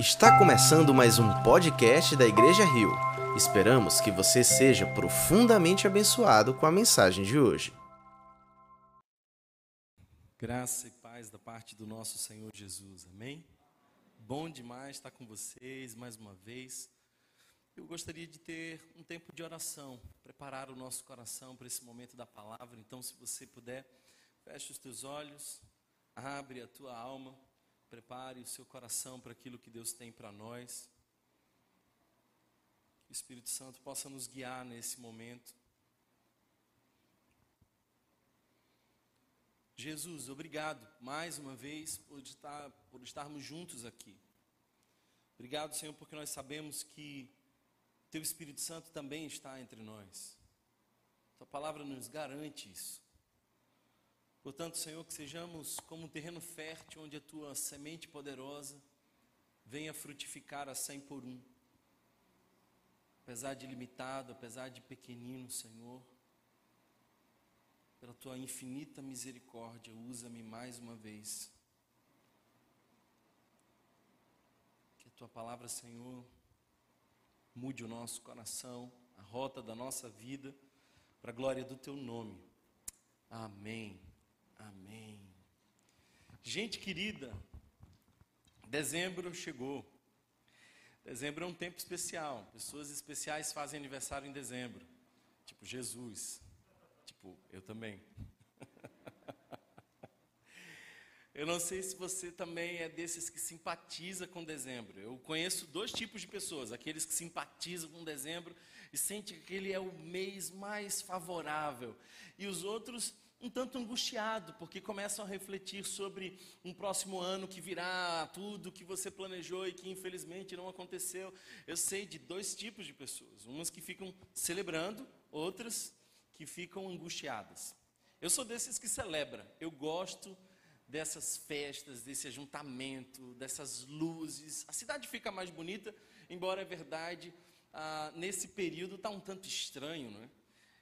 Está começando mais um podcast da Igreja Rio. Esperamos que você seja profundamente abençoado com a mensagem de hoje. Graça e paz da parte do nosso Senhor Jesus, amém? Bom demais estar com vocês mais uma vez. Eu gostaria de ter um tempo de oração, preparar o nosso coração para esse momento da palavra. Então, se você puder, feche os teus olhos, abre a tua alma Prepare o seu coração para aquilo que Deus tem para nós. Que o Espírito Santo possa nos guiar nesse momento. Jesus, obrigado mais uma vez por, estar, por estarmos juntos aqui. Obrigado, Senhor, porque nós sabemos que Teu Espírito Santo também está entre nós. Tua palavra nos garante isso. Portanto, Senhor, que sejamos como um terreno fértil onde a tua semente poderosa venha frutificar a cem por um. Apesar de limitado, apesar de pequenino, Senhor, pela tua infinita misericórdia, usa-me mais uma vez. Que a tua palavra, Senhor, mude o nosso coração, a rota da nossa vida, para a glória do teu nome. Amém. Amém. Gente querida, dezembro chegou. Dezembro é um tempo especial. Pessoas especiais fazem aniversário em dezembro. Tipo Jesus. Tipo, eu também. Eu não sei se você também é desses que simpatiza com dezembro. Eu conheço dois tipos de pessoas: aqueles que simpatizam com dezembro e sentem que ele é o mês mais favorável, e os outros um tanto angustiado, porque começam a refletir sobre um próximo ano que virá, tudo que você planejou e que infelizmente não aconteceu. Eu sei de dois tipos de pessoas: umas que ficam celebrando, outras que ficam angustiadas. Eu sou desses que celebra. Eu gosto dessas festas, desse ajuntamento, dessas luzes. A cidade fica mais bonita, embora é verdade, ah, nesse período está um tanto estranho, não é?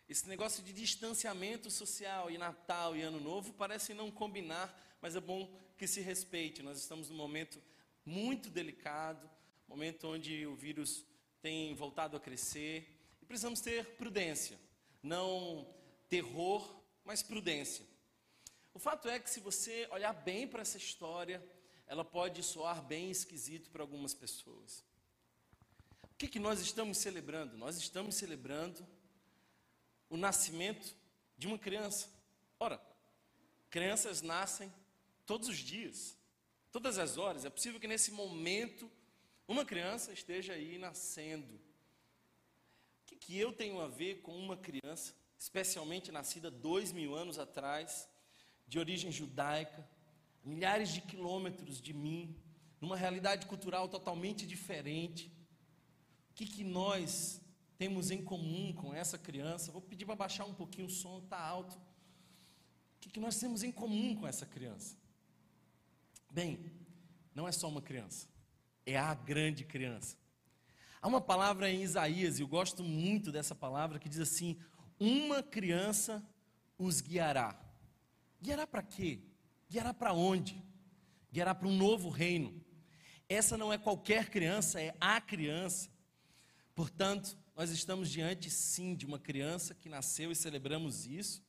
Esse negócio de distanciamento social e Natal e Ano Novo parece não combinar, mas é bom que se respeite. Nós estamos num momento muito delicado, momento onde o vírus tem voltado a crescer e precisamos ter prudência, não terror, mas prudência. O fato é que se você olhar bem para essa história, ela pode soar bem esquisito para algumas pessoas. O que, que nós estamos celebrando? Nós estamos celebrando o nascimento de uma criança. Ora, crianças nascem todos os dias, todas as horas. É possível que nesse momento uma criança esteja aí nascendo. O que, que eu tenho a ver com uma criança, especialmente nascida dois mil anos atrás, de origem judaica, milhares de quilômetros de mim, numa realidade cultural totalmente diferente? O que, que nós temos em comum com essa criança? Vou pedir para baixar um pouquinho o som, está alto. O que, que nós temos em comum com essa criança? Bem, não é só uma criança, é a grande criança. Há uma palavra em Isaías, e eu gosto muito dessa palavra, que diz assim: Uma criança os guiará. Guiará para quê? Guiará para onde? Guiará para um novo reino. Essa não é qualquer criança, é a criança. Portanto, nós estamos diante, sim, de uma criança que nasceu e celebramos isso.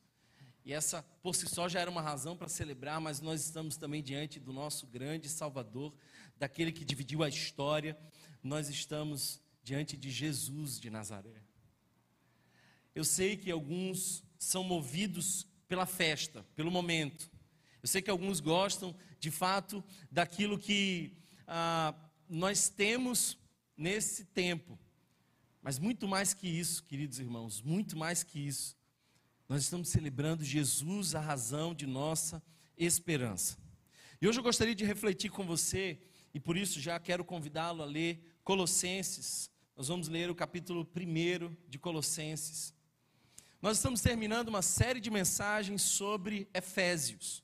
E essa por si só já era uma razão para celebrar, mas nós estamos também diante do nosso grande Salvador, daquele que dividiu a história. Nós estamos diante de Jesus de Nazaré. Eu sei que alguns são movidos pela festa, pelo momento. Eu sei que alguns gostam, de fato, daquilo que ah, nós temos nesse tempo. Mas muito mais que isso, queridos irmãos, muito mais que isso, nós estamos celebrando Jesus, a razão de nossa esperança. E hoje eu gostaria de refletir com você, e por isso já quero convidá-lo a ler Colossenses. Nós vamos ler o capítulo 1 de Colossenses. Nós estamos terminando uma série de mensagens sobre Efésios.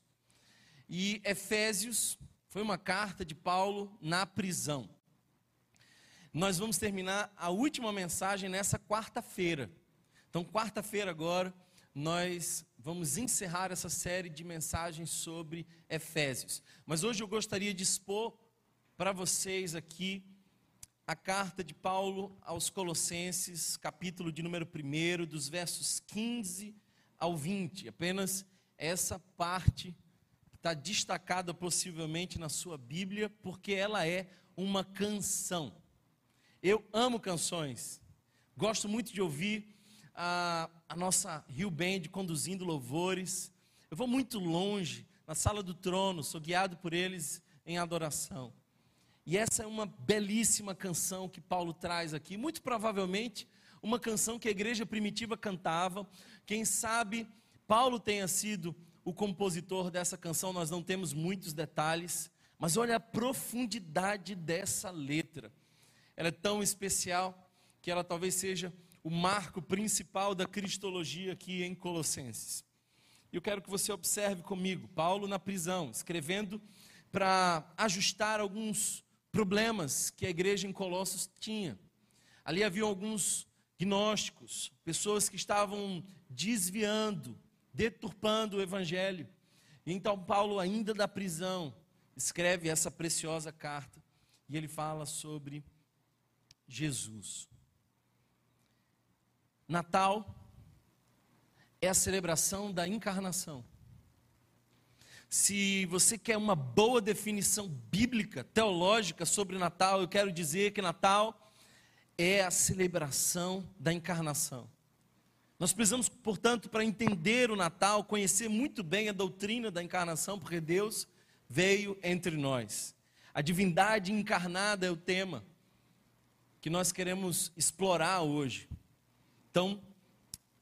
E Efésios foi uma carta de Paulo na prisão. Nós vamos terminar a última mensagem nessa quarta-feira. Então, quarta-feira agora, nós vamos encerrar essa série de mensagens sobre Efésios. Mas hoje eu gostaria de expor para vocês aqui a carta de Paulo aos Colossenses, capítulo de número 1, dos versos 15 ao 20. Apenas essa parte está destacada possivelmente na sua Bíblia, porque ela é uma canção. Eu amo canções, gosto muito de ouvir a, a nossa Rio Band conduzindo louvores. Eu vou muito longe, na sala do trono, sou guiado por eles em adoração. E essa é uma belíssima canção que Paulo traz aqui, muito provavelmente uma canção que a igreja primitiva cantava. Quem sabe Paulo tenha sido o compositor dessa canção, nós não temos muitos detalhes, mas olha a profundidade dessa letra. Ela é tão especial que ela talvez seja o marco principal da cristologia aqui em Colossenses. Eu quero que você observe comigo, Paulo na prisão, escrevendo para ajustar alguns problemas que a igreja em Colossos tinha. Ali havia alguns gnósticos, pessoas que estavam desviando, deturpando o evangelho. Então Paulo, ainda da prisão, escreve essa preciosa carta e ele fala sobre Jesus. Natal é a celebração da encarnação. Se você quer uma boa definição bíblica, teológica sobre Natal, eu quero dizer que Natal é a celebração da encarnação. Nós precisamos, portanto, para entender o Natal, conhecer muito bem a doutrina da encarnação, porque Deus veio entre nós. A divindade encarnada é o tema que nós queremos explorar hoje. Então,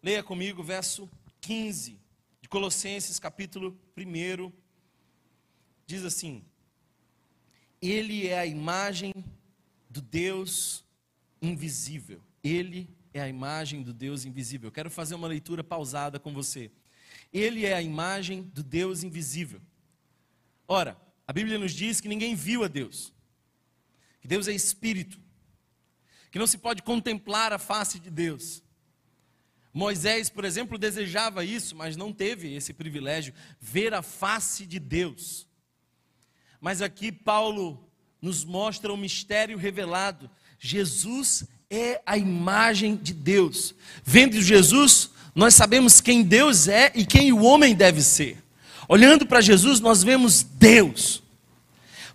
leia comigo o verso 15 de Colossenses, capítulo 1, diz assim: Ele é a imagem do Deus invisível. Ele é a imagem do Deus invisível. Eu quero fazer uma leitura pausada com você. Ele é a imagem do Deus invisível. Ora, a Bíblia nos diz que ninguém viu a Deus, que Deus é espírito, que não se pode contemplar a face de Deus. Moisés, por exemplo, desejava isso, mas não teve esse privilégio, ver a face de Deus. Mas aqui Paulo nos mostra o mistério revelado. Jesus é a imagem de Deus. Vendo Jesus, nós sabemos quem Deus é e quem o homem deve ser. Olhando para Jesus, nós vemos Deus.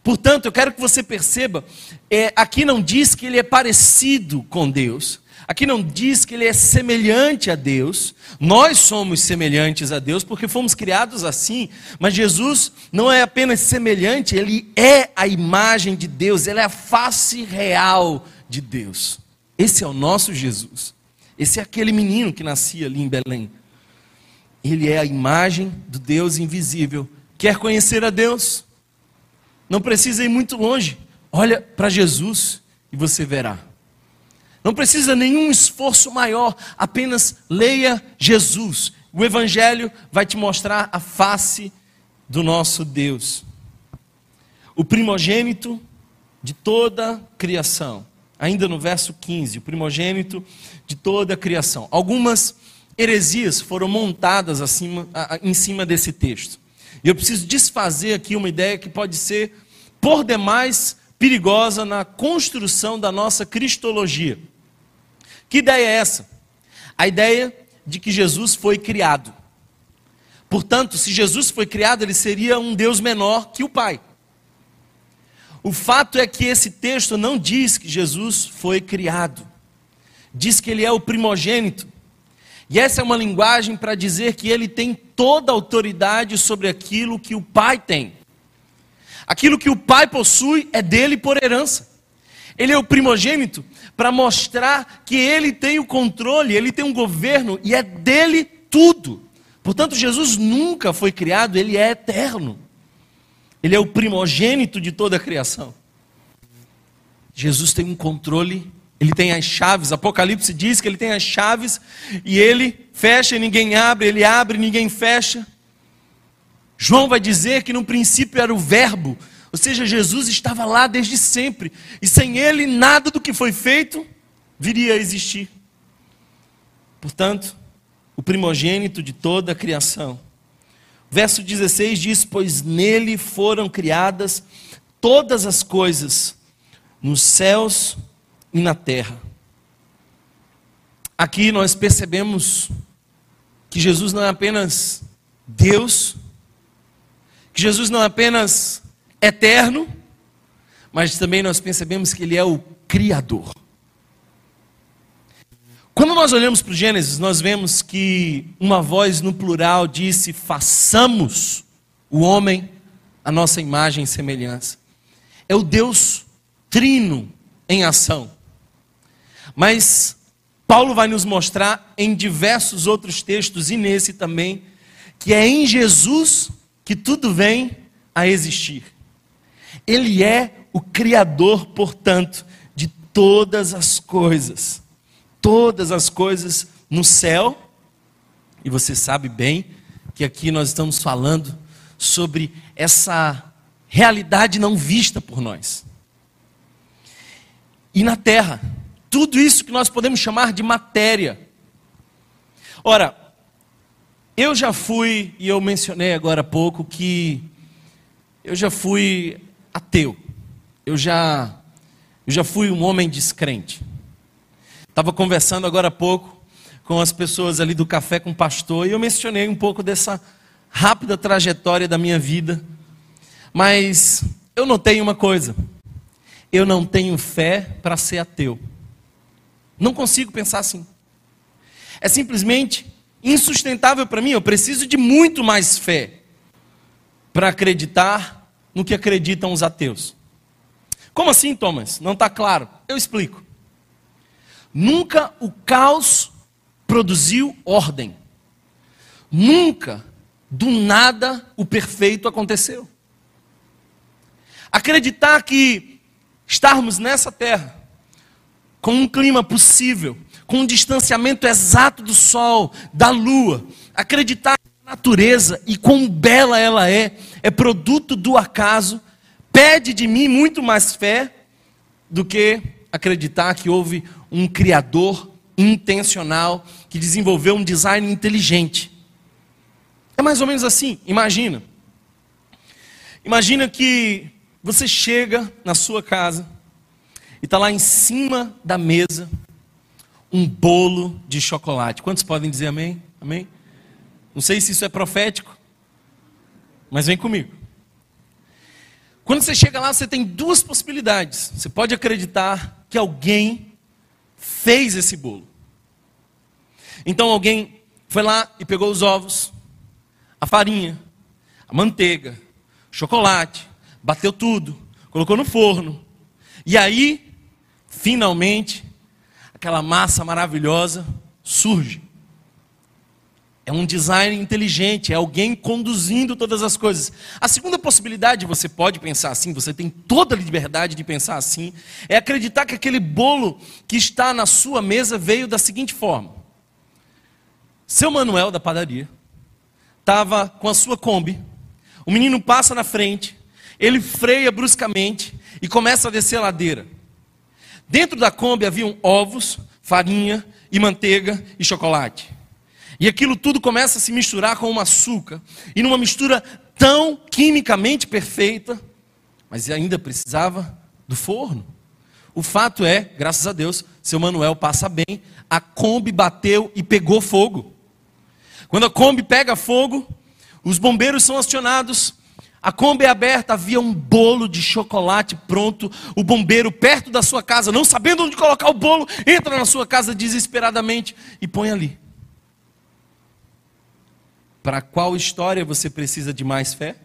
Portanto, eu quero que você perceba, é, aqui não diz que ele é parecido com Deus, Aqui não diz que ele é semelhante a Deus, nós somos semelhantes a Deus porque fomos criados assim, mas Jesus não é apenas semelhante, ele é a imagem de Deus, ele é a face real de Deus. Esse é o nosso Jesus. Esse é aquele menino que nascia ali em Belém. Ele é a imagem do Deus invisível. Quer conhecer a Deus? Não precisa ir muito longe. Olha para Jesus e você verá. Não precisa nenhum esforço maior, apenas leia Jesus. O Evangelho vai te mostrar a face do nosso Deus. O primogênito de toda criação. Ainda no verso 15, o primogênito de toda a criação. Algumas heresias foram montadas acima, em cima desse texto. E eu preciso desfazer aqui uma ideia que pode ser, por demais, perigosa na construção da nossa cristologia. Que ideia é essa? A ideia de que Jesus foi criado. Portanto, se Jesus foi criado, ele seria um Deus menor que o Pai. O fato é que esse texto não diz que Jesus foi criado, diz que ele é o primogênito. E essa é uma linguagem para dizer que ele tem toda a autoridade sobre aquilo que o Pai tem. Aquilo que o Pai possui é dele por herança. Ele é o primogênito para mostrar que ele tem o controle, ele tem um governo e é dele tudo. Portanto, Jesus nunca foi criado, ele é eterno. Ele é o primogênito de toda a criação. Jesus tem um controle, ele tem as chaves. Apocalipse diz que ele tem as chaves e ele fecha e ninguém abre, ele abre e ninguém fecha. João vai dizer que no princípio era o Verbo, ou seja, Jesus estava lá desde sempre, e sem ele nada do que foi feito viria a existir. Portanto, o primogênito de toda a criação. Verso 16 diz: Pois nele foram criadas todas as coisas nos céus e na terra. Aqui nós percebemos que Jesus não é apenas Deus, que Jesus não é apenas eterno, mas também nós percebemos que Ele é o Criador. Quando nós olhamos para o Gênesis, nós vemos que uma voz no plural disse: façamos o homem a nossa imagem e semelhança. É o Deus trino em ação. Mas Paulo vai nos mostrar em diversos outros textos, e nesse também, que é em Jesus que tudo vem a existir. Ele é o Criador, portanto, de todas as coisas. Todas as coisas no céu, e você sabe bem que aqui nós estamos falando sobre essa realidade não vista por nós. E na terra, tudo isso que nós podemos chamar de matéria. Ora, eu já fui, e eu mencionei agora há pouco, que eu já fui ateu. Eu já, eu já fui um homem descrente. Estava conversando agora há pouco com as pessoas ali do café com o pastor e eu mencionei um pouco dessa rápida trajetória da minha vida. Mas eu notei uma coisa: eu não tenho fé para ser ateu. Não consigo pensar assim. É simplesmente insustentável para mim. Eu preciso de muito mais fé para acreditar no que acreditam os ateus. Como assim, Thomas? Não está claro. Eu explico. Nunca o caos produziu ordem. Nunca, do nada, o perfeito aconteceu. Acreditar que estarmos nessa terra, com um clima possível, com um distanciamento exato do sol, da lua, acreditar na natureza e quão bela ela é, é produto do acaso, pede de mim muito mais fé do que acreditar que houve um criador intencional que desenvolveu um design inteligente. É mais ou menos assim, imagina. Imagina que você chega na sua casa e está lá em cima da mesa um bolo de chocolate. Quantos podem dizer amém? Amém? Não sei se isso é profético, mas vem comigo. Quando você chega lá, você tem duas possibilidades. Você pode acreditar que alguém fez esse bolo. Então alguém foi lá e pegou os ovos, a farinha, a manteiga, chocolate, bateu tudo, colocou no forno. E aí, finalmente, aquela massa maravilhosa surge. É um design inteligente, é alguém conduzindo todas as coisas. A segunda possibilidade, você pode pensar assim, você tem toda a liberdade de pensar assim, é acreditar que aquele bolo que está na sua mesa veio da seguinte forma: seu Manuel da padaria estava com a sua Kombi, o menino passa na frente, ele freia bruscamente e começa a descer a ladeira. Dentro da Kombi haviam ovos, farinha e manteiga e chocolate. E aquilo tudo começa a se misturar com o açúcar. E numa mistura tão quimicamente perfeita, mas ainda precisava do forno. O fato é, graças a Deus, seu Manuel passa bem, a Kombi bateu e pegou fogo. Quando a Kombi pega fogo, os bombeiros são acionados, a Kombi é aberta, havia um bolo de chocolate pronto. O bombeiro, perto da sua casa, não sabendo onde colocar o bolo, entra na sua casa desesperadamente e põe ali. Para qual história você precisa de mais fé?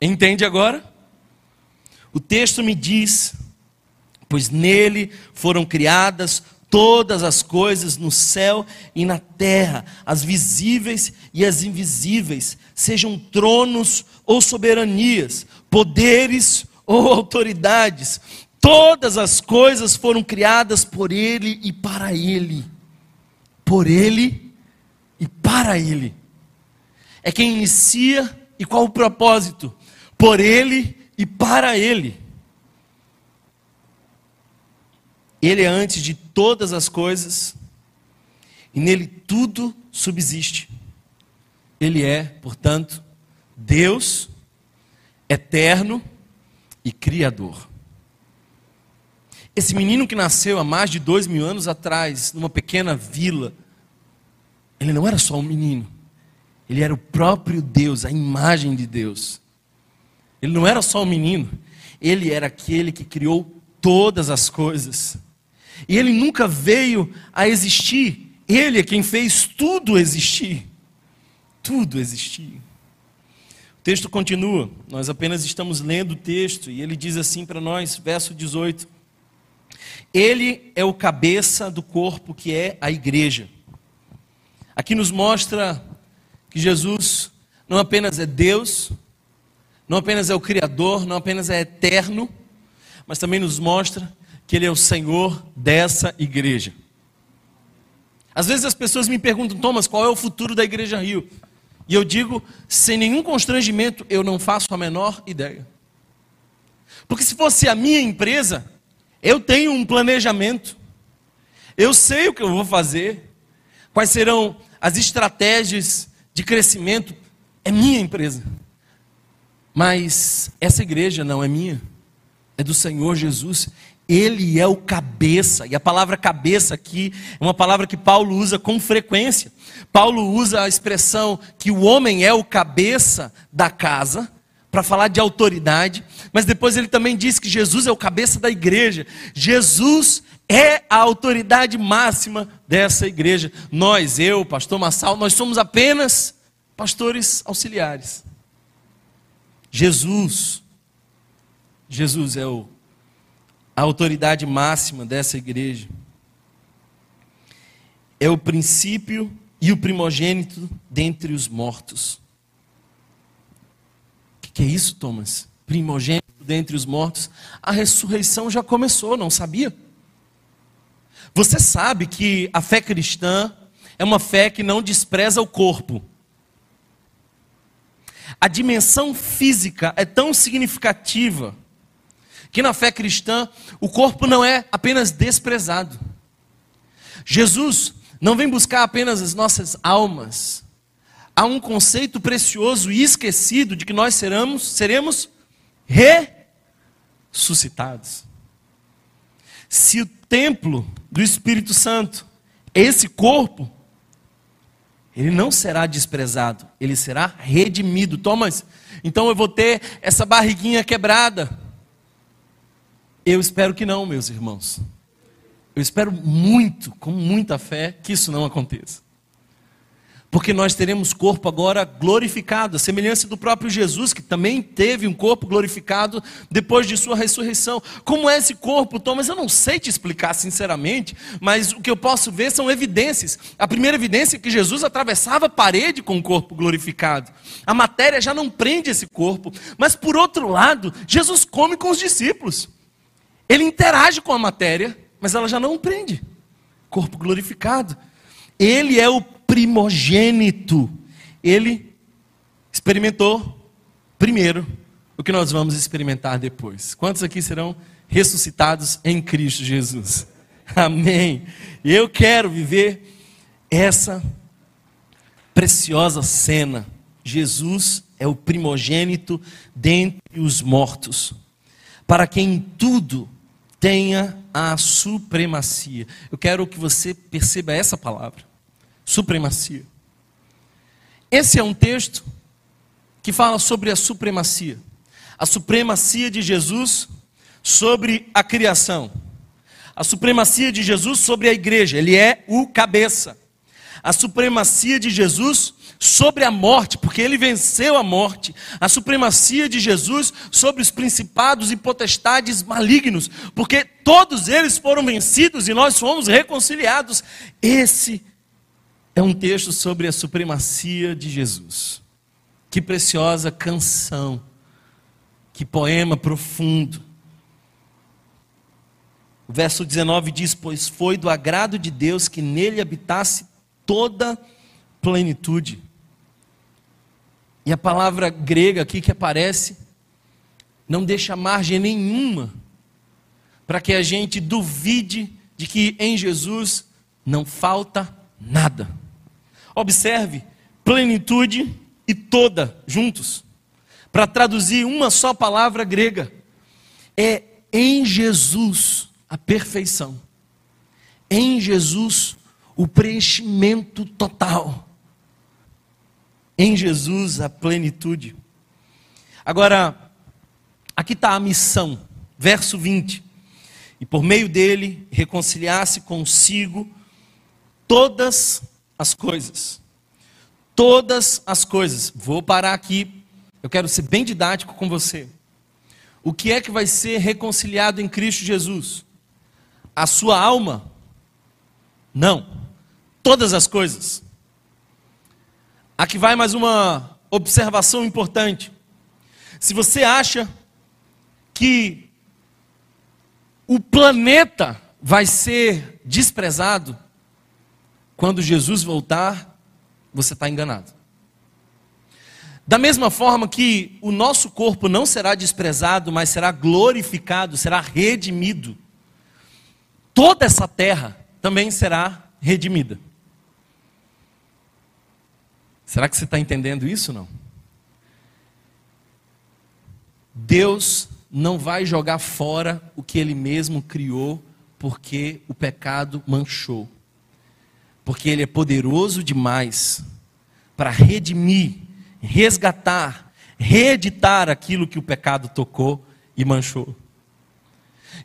Entende agora? O texto me diz: pois nele foram criadas todas as coisas no céu e na terra, as visíveis e as invisíveis, sejam tronos ou soberanias, poderes ou autoridades, todas as coisas foram criadas por Ele e para Ele. Por Ele e para Ele. É quem inicia e qual o propósito? Por Ele e para Ele. Ele é antes de todas as coisas e nele tudo subsiste. Ele é, portanto, Deus eterno e criador. Esse menino que nasceu há mais de dois mil anos atrás, numa pequena vila, ele não era só um menino, ele era o próprio Deus, a imagem de Deus. Ele não era só um menino, ele era aquele que criou todas as coisas. E ele nunca veio a existir, ele é quem fez tudo existir. Tudo existir. O texto continua, nós apenas estamos lendo o texto, e ele diz assim para nós, verso 18: Ele é o cabeça do corpo que é a igreja. Aqui nos mostra que Jesus não apenas é Deus, não apenas é o Criador, não apenas é eterno, mas também nos mostra que Ele é o Senhor dessa igreja. Às vezes as pessoas me perguntam, Thomas, qual é o futuro da Igreja Rio? E eu digo, sem nenhum constrangimento, eu não faço a menor ideia. Porque se fosse a minha empresa, eu tenho um planejamento, eu sei o que eu vou fazer, quais serão as estratégias de crescimento, é minha empresa. Mas essa igreja não é minha, é do Senhor Jesus. Ele é o cabeça, e a palavra cabeça aqui é uma palavra que Paulo usa com frequência. Paulo usa a expressão que o homem é o cabeça da casa, para falar de autoridade, mas depois ele também diz que Jesus é o cabeça da igreja. Jesus é a autoridade máxima dessa igreja. Nós, eu, pastor Massal, nós somos apenas pastores auxiliares. Jesus, Jesus é o a autoridade máxima dessa igreja. É o princípio e o primogênito dentre os mortos. O que, que é isso, Thomas? Primogênito dentre os mortos. A ressurreição já começou, não sabia? Você sabe que a fé cristã é uma fé que não despreza o corpo. A dimensão física é tão significativa que na fé cristã o corpo não é apenas desprezado. Jesus não vem buscar apenas as nossas almas. Há um conceito precioso e esquecido de que nós seremos, seremos ressuscitados. Se o templo do Espírito Santo, esse corpo, ele não será desprezado, ele será redimido. Thomas, então eu vou ter essa barriguinha quebrada. Eu espero que não, meus irmãos. Eu espero muito, com muita fé, que isso não aconteça. Porque nós teremos corpo agora glorificado, a semelhança do próprio Jesus, que também teve um corpo glorificado depois de sua ressurreição. Como é esse corpo, Thomas? Eu não sei te explicar sinceramente, mas o que eu posso ver são evidências. A primeira evidência é que Jesus atravessava a parede com o corpo glorificado. A matéria já não prende esse corpo. Mas por outro lado, Jesus come com os discípulos. Ele interage com a matéria, mas ela já não prende. Corpo glorificado. Ele é o primogênito. Ele experimentou primeiro o que nós vamos experimentar depois. Quantos aqui serão ressuscitados em Cristo Jesus? Amém. Eu quero viver essa preciosa cena. Jesus é o primogênito dentre os mortos, para quem tudo tenha a supremacia. Eu quero que você perceba essa palavra: supremacia. Esse é um texto que fala sobre a supremacia. A supremacia de Jesus sobre a criação. A supremacia de Jesus sobre a igreja. Ele é o cabeça. A supremacia de Jesus sobre a morte, porque ele venceu a morte, a supremacia de Jesus sobre os principados e potestades malignos, porque todos eles foram vencidos e nós fomos reconciliados. Esse é um texto sobre a supremacia de Jesus. Que preciosa canção, que poema profundo. O verso 19 diz: Pois foi do agrado de Deus que nele habitasse toda plenitude. E a palavra grega aqui que aparece não deixa margem nenhuma para que a gente duvide de que em Jesus não falta nada. Observe, plenitude e toda juntos. para traduzir uma só palavra grega. É em Jesus a perfeição. Em Jesus o preenchimento total. Em Jesus a plenitude. Agora, aqui está a missão, verso 20. E por meio dele reconciliar-se consigo todas as coisas. Todas as coisas. Vou parar aqui. Eu quero ser bem didático com você. O que é que vai ser reconciliado em Cristo Jesus? A sua alma? Não. Todas as coisas. Aqui vai mais uma observação importante. Se você acha que o planeta vai ser desprezado, quando Jesus voltar, você está enganado. Da mesma forma que o nosso corpo não será desprezado, mas será glorificado, será redimido, toda essa terra também será redimida. Será que você está entendendo isso não? Deus não vai jogar fora o que Ele mesmo criou, porque o pecado manchou porque Ele é poderoso demais para redimir, resgatar, reeditar aquilo que o pecado tocou e manchou.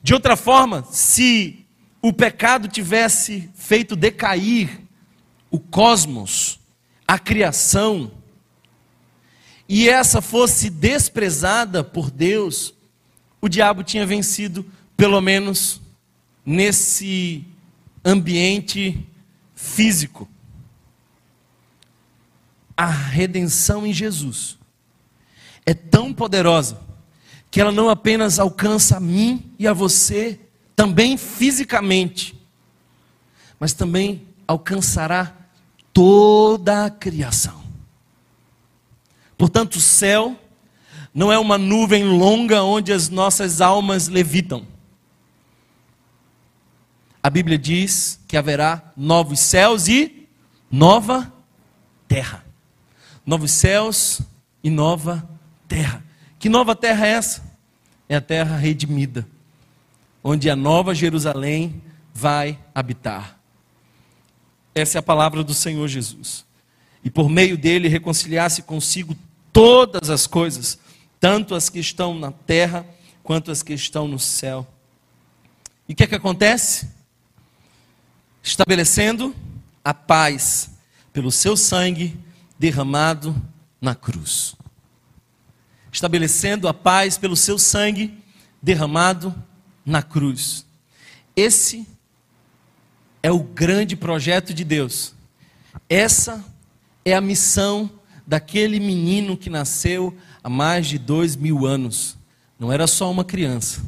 De outra forma, se o pecado tivesse feito decair o cosmos, a criação, e essa fosse desprezada por Deus, o diabo tinha vencido, pelo menos nesse ambiente físico. A redenção em Jesus é tão poderosa que ela não apenas alcança a mim e a você, também fisicamente, mas também alcançará toda a criação. Portanto, o céu não é uma nuvem longa onde as nossas almas levitam a Bíblia diz que haverá novos céus e nova terra. Novos céus e nova terra. Que nova terra é essa? É a terra redimida, onde a nova Jerusalém vai habitar. Essa é a palavra do Senhor Jesus. E por meio dele reconciliar-se consigo todas as coisas, tanto as que estão na terra quanto as que estão no céu. E o que é que acontece? estabelecendo a paz pelo seu sangue derramado na cruz. Estabelecendo a paz pelo seu sangue derramado na cruz. Esse é o grande projeto de Deus. Essa é a missão daquele menino que nasceu há mais de dois mil anos. Não era só uma criança,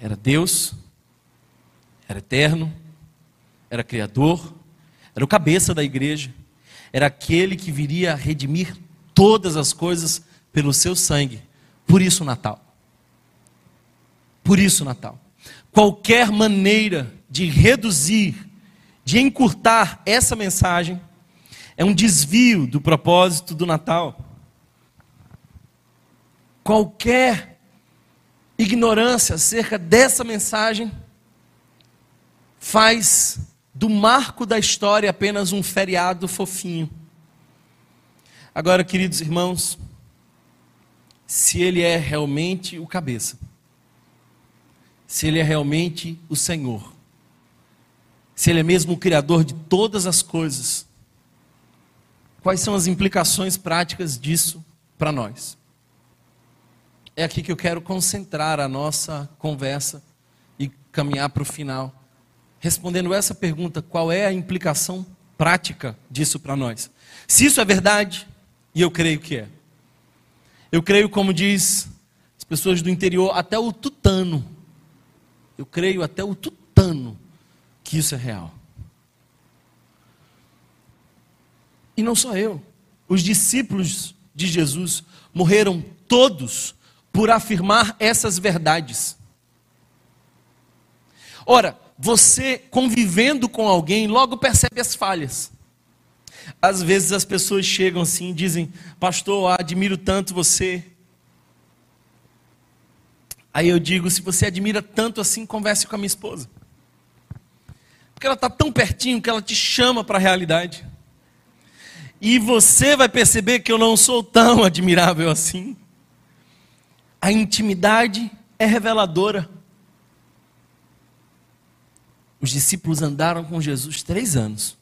era Deus, era eterno, era criador, era o cabeça da igreja, era aquele que viria a redimir todas as coisas pelo seu sangue. Por isso, Natal. Por isso, Natal. Qualquer maneira de reduzir, de encurtar essa mensagem, é um desvio do propósito do Natal. Qualquer ignorância acerca dessa mensagem faz do marco da história apenas um feriado fofinho. Agora, queridos irmãos, se ele é realmente o cabeça, se ele é realmente o Senhor, se ele é mesmo o Criador de todas as coisas, quais são as implicações práticas disso para nós? É aqui que eu quero concentrar a nossa conversa e caminhar para o final respondendo essa pergunta: qual é a implicação prática disso para nós? Se isso é verdade, e eu creio que é. Eu creio, como diz as pessoas do interior, até o tutano. Eu creio até o tutano que isso é real. E não só eu. Os discípulos de Jesus morreram todos por afirmar essas verdades. Ora, você convivendo com alguém, logo percebe as falhas. Às vezes as pessoas chegam assim e dizem: Pastor, admiro tanto você, Aí eu digo: se você admira tanto assim, converse com a minha esposa. Porque ela está tão pertinho que ela te chama para a realidade. E você vai perceber que eu não sou tão admirável assim. A intimidade é reveladora. Os discípulos andaram com Jesus três anos.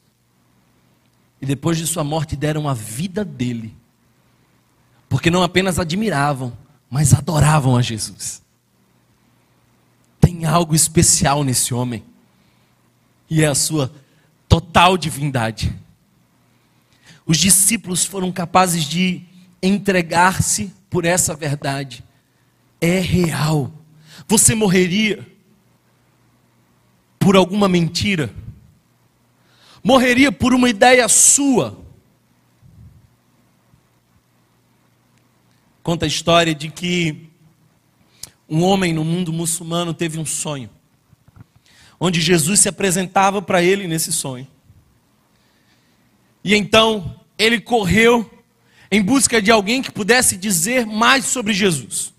E depois de sua morte deram a vida dele. Porque não apenas admiravam, mas adoravam a Jesus. Tem algo especial nesse homem. E é a sua total divindade. Os discípulos foram capazes de entregar-se por essa verdade. É real. Você morreria por alguma mentira? Morreria por uma ideia sua? Conta a história de que um homem no mundo muçulmano teve um sonho, onde Jesus se apresentava para ele nesse sonho. E então ele correu em busca de alguém que pudesse dizer mais sobre Jesus.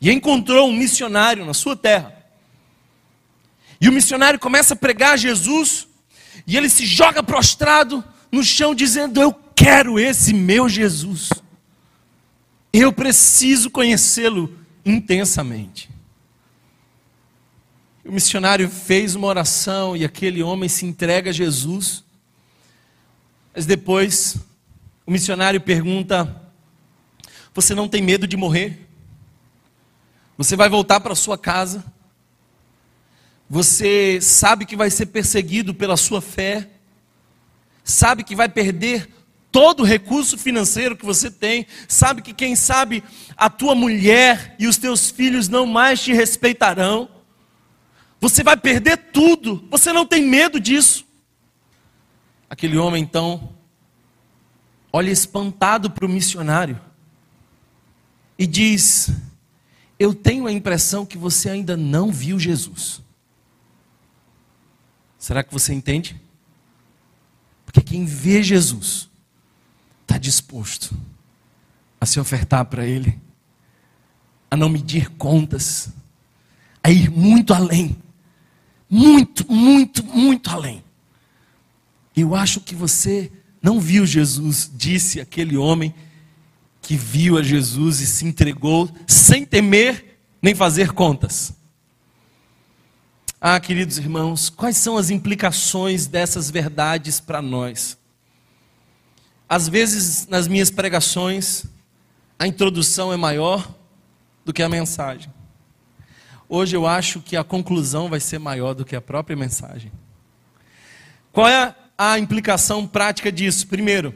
E encontrou um missionário na sua terra. E o missionário começa a pregar Jesus, e ele se joga prostrado no chão, dizendo: Eu quero esse meu Jesus. Eu preciso conhecê-lo intensamente. O missionário fez uma oração e aquele homem se entrega a Jesus. Mas depois, o missionário pergunta: Você não tem medo de morrer? Você vai voltar para sua casa? Você sabe que vai ser perseguido pela sua fé? Sabe que vai perder todo o recurso financeiro que você tem? Sabe que quem sabe a tua mulher e os teus filhos não mais te respeitarão? Você vai perder tudo. Você não tem medo disso? Aquele homem então olha espantado para o missionário e diz: Eu tenho a impressão que você ainda não viu Jesus. Será que você entende? Porque quem vê Jesus está disposto a se ofertar para Ele, a não medir contas, a ir muito além. Muito, muito, muito além. Eu acho que você não viu Jesus, disse aquele homem que viu a Jesus e se entregou sem temer nem fazer contas. Ah, queridos irmãos, quais são as implicações dessas verdades para nós? Às vezes, nas minhas pregações, a introdução é maior do que a mensagem. Hoje eu acho que a conclusão vai ser maior do que a própria mensagem. Qual é a implicação prática disso? Primeiro,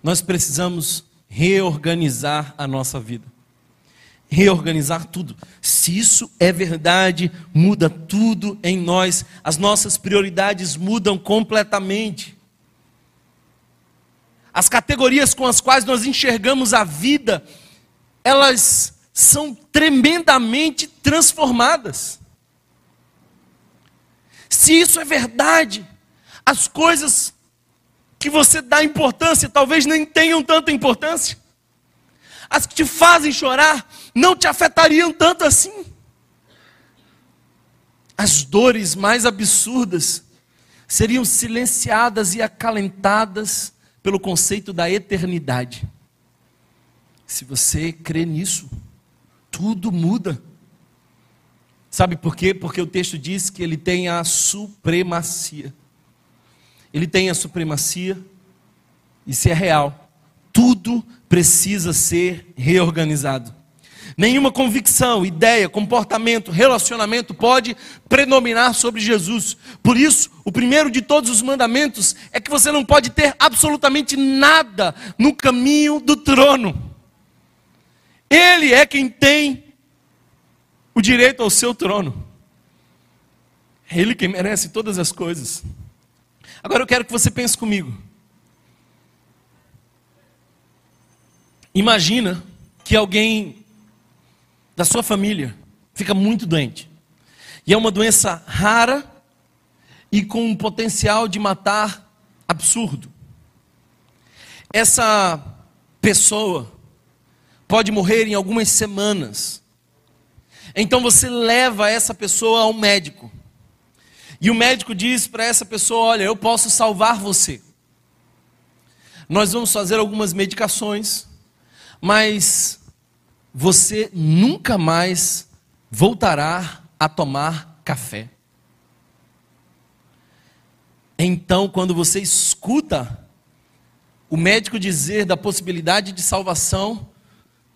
nós precisamos reorganizar a nossa vida. Reorganizar tudo. Se isso é verdade, muda tudo em nós. As nossas prioridades mudam completamente. As categorias com as quais nós enxergamos a vida, elas são tremendamente transformadas. Se isso é verdade, as coisas que você dá importância talvez nem tenham tanta importância. As que te fazem chorar não te afetariam tanto assim. As dores mais absurdas seriam silenciadas e acalentadas pelo conceito da eternidade. Se você crê nisso, tudo muda. Sabe por quê? Porque o texto diz que ele tem a supremacia. Ele tem a supremacia, isso é real. Tudo precisa ser reorganizado. Nenhuma convicção, ideia, comportamento, relacionamento pode predominar sobre Jesus. Por isso, o primeiro de todos os mandamentos é que você não pode ter absolutamente nada no caminho do trono. Ele é quem tem o direito ao seu trono. É Ele quem merece todas as coisas. Agora eu quero que você pense comigo. Imagina que alguém da sua família fica muito doente. E é uma doença rara e com um potencial de matar absurdo. Essa pessoa pode morrer em algumas semanas Então você leva essa pessoa ao médico. E o médico diz para essa pessoa: Olha, eu posso salvar você. Nós vamos fazer algumas medicações, mas você nunca mais voltará a tomar café. Então, quando você escuta o médico dizer da possibilidade de salvação,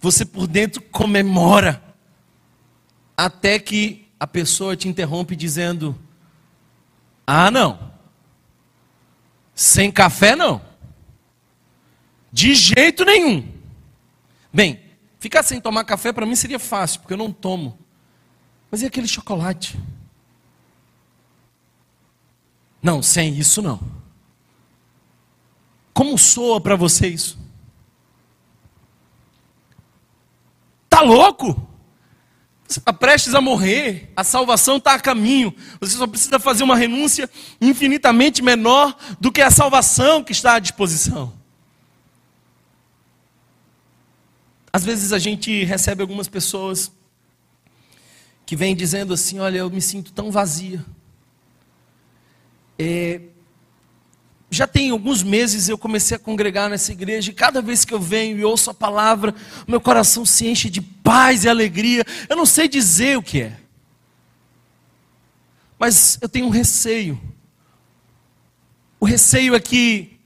você por dentro comemora, até que a pessoa te interrompe dizendo: Ah, não, sem café não, de jeito nenhum. Bem, ficar sem tomar café para mim seria fácil, porque eu não tomo. Mas e aquele chocolate? Não, sem isso não. Como soa para você isso? Louco? Você está prestes a morrer, a salvação está a caminho. Você só precisa fazer uma renúncia infinitamente menor do que a salvação que está à disposição. Às vezes a gente recebe algumas pessoas que vêm dizendo assim: Olha, eu me sinto tão vazia. É, já tem alguns meses eu comecei a congregar nessa igreja, e cada vez que eu venho e ouço a palavra, meu coração se enche de paz e alegria. Eu não sei dizer o que é, mas eu tenho um receio. O receio é que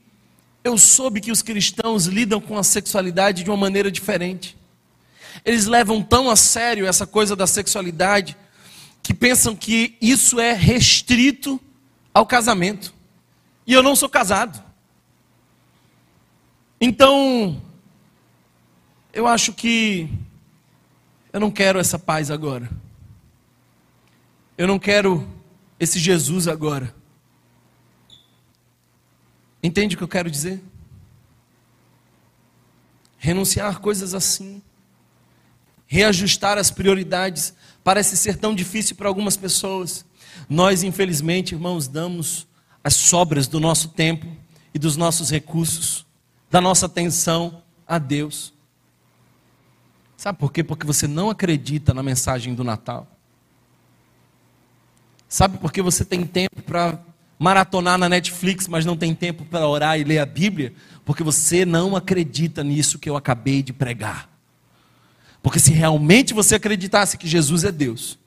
eu soube que os cristãos lidam com a sexualidade de uma maneira diferente. Eles levam tão a sério essa coisa da sexualidade que pensam que isso é restrito ao casamento. E eu não sou casado. Então, eu acho que eu não quero essa paz agora. Eu não quero esse Jesus agora. Entende o que eu quero dizer? Renunciar coisas assim, reajustar as prioridades, parece ser tão difícil para algumas pessoas. Nós, infelizmente, irmãos, damos as sobras do nosso tempo e dos nossos recursos, da nossa atenção a Deus. Sabe por quê? Porque você não acredita na mensagem do Natal. Sabe por que você tem tempo para maratonar na Netflix, mas não tem tempo para orar e ler a Bíblia? Porque você não acredita nisso que eu acabei de pregar. Porque se realmente você acreditasse que Jesus é Deus,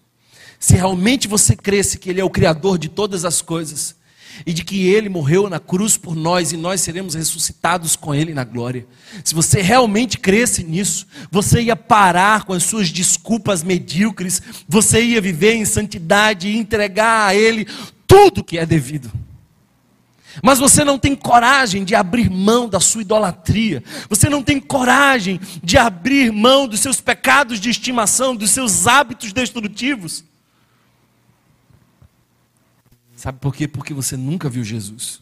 se realmente você cresce que Ele é o Criador de todas as coisas, e de que Ele morreu na cruz por nós e nós seremos ressuscitados com Ele na glória. Se você realmente cresce nisso, você ia parar com as suas desculpas medíocres, você ia viver em santidade e entregar a Ele tudo que é devido. Mas você não tem coragem de abrir mão da sua idolatria. Você não tem coragem de abrir mão dos seus pecados de estimação, dos seus hábitos destrutivos. Sabe por quê? Porque você nunca viu Jesus.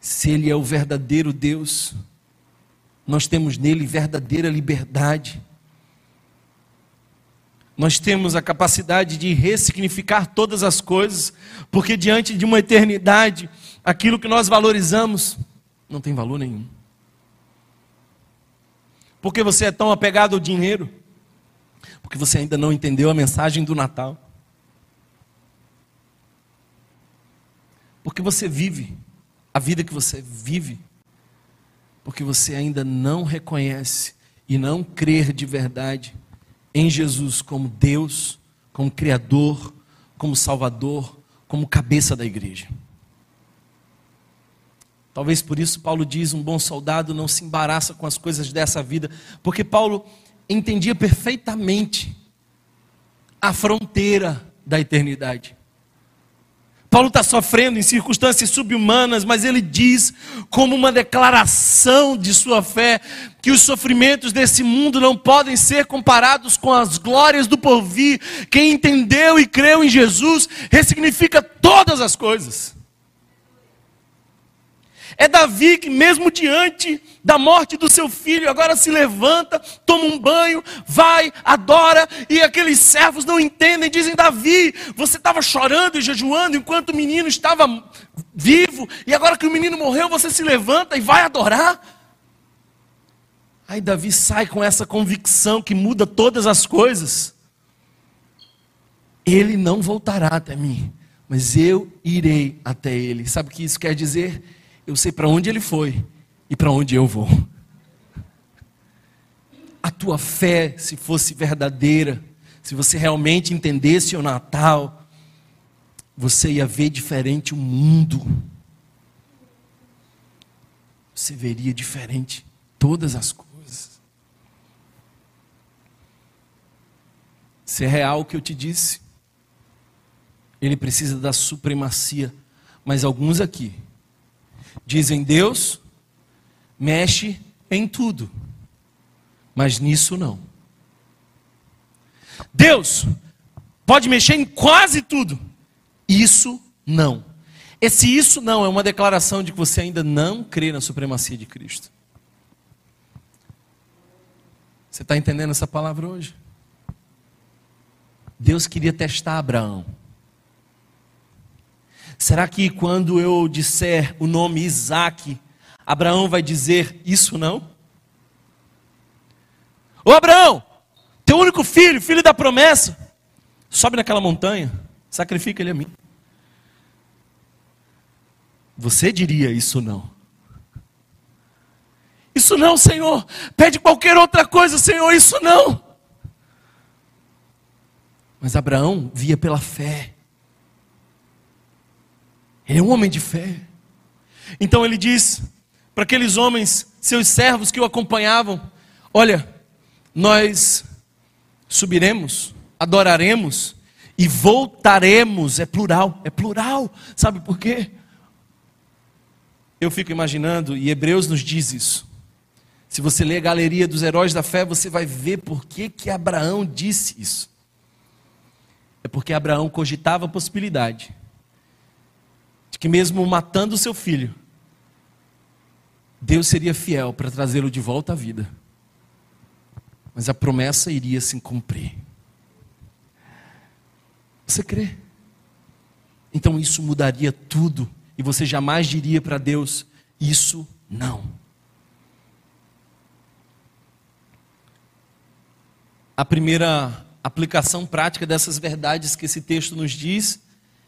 Se Ele é o verdadeiro Deus, nós temos nele verdadeira liberdade. Nós temos a capacidade de ressignificar todas as coisas, porque diante de uma eternidade, aquilo que nós valorizamos não tem valor nenhum. Porque você é tão apegado ao dinheiro? Porque você ainda não entendeu a mensagem do Natal. Porque você vive a vida que você vive, porque você ainda não reconhece e não crer de verdade em Jesus como Deus, como Criador, como Salvador, como cabeça da igreja. Talvez por isso Paulo diz: um bom soldado não se embaraça com as coisas dessa vida, porque Paulo entendia perfeitamente a fronteira da eternidade. Paulo está sofrendo em circunstâncias subhumanas, mas ele diz, como uma declaração de sua fé, que os sofrimentos desse mundo não podem ser comparados com as glórias do porvir. Quem entendeu e creu em Jesus ressignifica todas as coisas. É Davi que, mesmo diante da morte do seu filho, agora se levanta, toma um banho, vai, adora, e aqueles servos não entendem, dizem: Davi, você estava chorando e jejuando enquanto o menino estava vivo, e agora que o menino morreu, você se levanta e vai adorar. Aí Davi sai com essa convicção que muda todas as coisas. Ele não voltará até mim, mas eu irei até ele. Sabe o que isso quer dizer? Eu sei para onde ele foi e para onde eu vou. A tua fé, se fosse verdadeira, se você realmente entendesse o Natal, você ia ver diferente o mundo. Você veria diferente todas as coisas. Se é real o que eu te disse, ele precisa da supremacia. Mas alguns aqui dizem: Deus mexe em tudo, mas nisso não. Deus pode mexer em quase tudo, isso não. Esse isso não é uma declaração de que você ainda não crê na supremacia de Cristo. Você está entendendo essa palavra hoje? Deus queria testar Abraão. Será que quando eu disser o nome Isaac, Abraão vai dizer isso não? Ô Abraão, teu único filho, filho da promessa, sobe naquela montanha, sacrifica ele a mim. Você diria isso não? Isso não, Senhor. Pede qualquer outra coisa, Senhor, isso não. Mas Abraão via pela fé. Ele é um homem de fé. Então ele diz para aqueles homens, seus servos que o acompanhavam: Olha, nós subiremos, adoraremos e voltaremos. É plural, é plural. Sabe por quê? Eu fico imaginando, e Hebreus nos diz isso. Se você ler a galeria dos heróis da fé, você vai ver por que, que Abraão disse isso. É porque Abraão cogitava a possibilidade de que, mesmo matando seu filho, Deus seria fiel para trazê-lo de volta à vida. Mas a promessa iria se cumprir. Você crê? Então isso mudaria tudo e você jamais diria para Deus: Isso não. A primeira aplicação prática dessas verdades que esse texto nos diz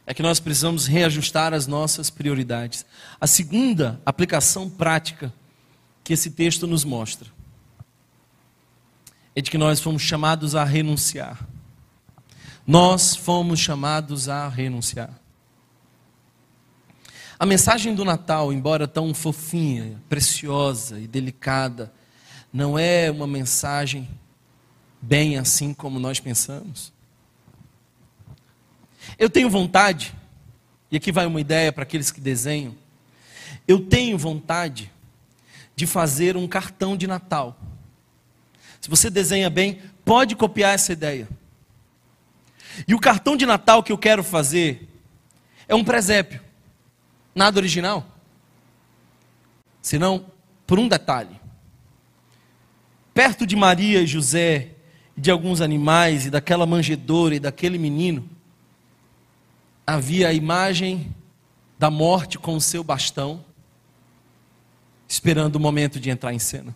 é que nós precisamos reajustar as nossas prioridades. A segunda aplicação prática que esse texto nos mostra é de que nós fomos chamados a renunciar. Nós fomos chamados a renunciar. A mensagem do Natal, embora tão fofinha, preciosa e delicada, não é uma mensagem bem assim como nós pensamos? Eu tenho vontade, e aqui vai uma ideia para aqueles que desenham. Eu tenho vontade de fazer um cartão de Natal. Se você desenha bem, pode copiar essa ideia. E o cartão de Natal que eu quero fazer é um presépio. Nada original. Senão, por um detalhe. Perto de Maria e José de alguns animais e daquela manjedoura e daquele menino, havia a imagem da morte com o seu bastão, esperando o momento de entrar em cena.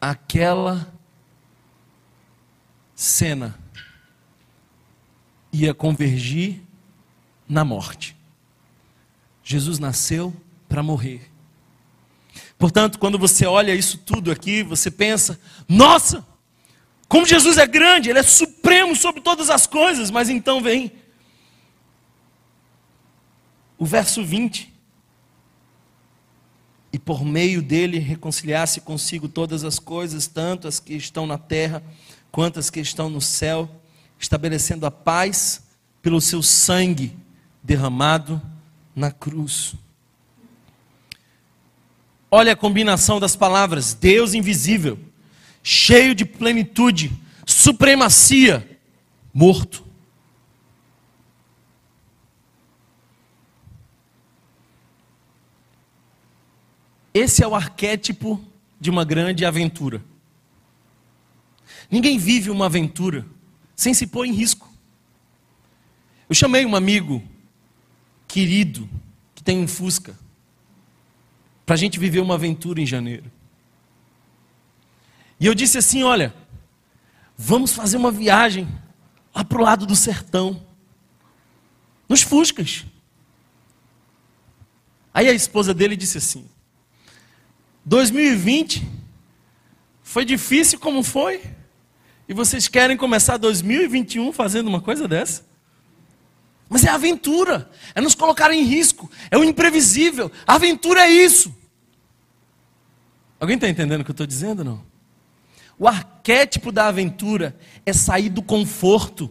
Aquela cena ia convergir na morte. Jesus nasceu para morrer. Portanto, quando você olha isso tudo aqui, você pensa: nossa, como Jesus é grande, Ele é supremo sobre todas as coisas. Mas então vem o verso 20. E por meio dele reconciliar-se consigo todas as coisas, tanto as que estão na terra quanto as que estão no céu, estabelecendo a paz pelo seu sangue derramado na cruz. Olha a combinação das palavras: Deus invisível, cheio de plenitude, supremacia, morto. Esse é o arquétipo de uma grande aventura. Ninguém vive uma aventura sem se pôr em risco. Eu chamei um amigo querido que tem um Fusca. para a gente viver uma aventura em janeiro. E eu disse assim: olha, vamos fazer uma viagem lá para o lado do sertão, nos Fuscas. Aí a esposa dele disse assim: 2020 foi difícil como foi, e vocês querem começar 2021 fazendo uma coisa dessa? Mas é aventura, é nos colocar em risco, é o imprevisível. A aventura é isso. Alguém está entendendo o que eu estou dizendo não? O arquétipo da aventura é sair do conforto.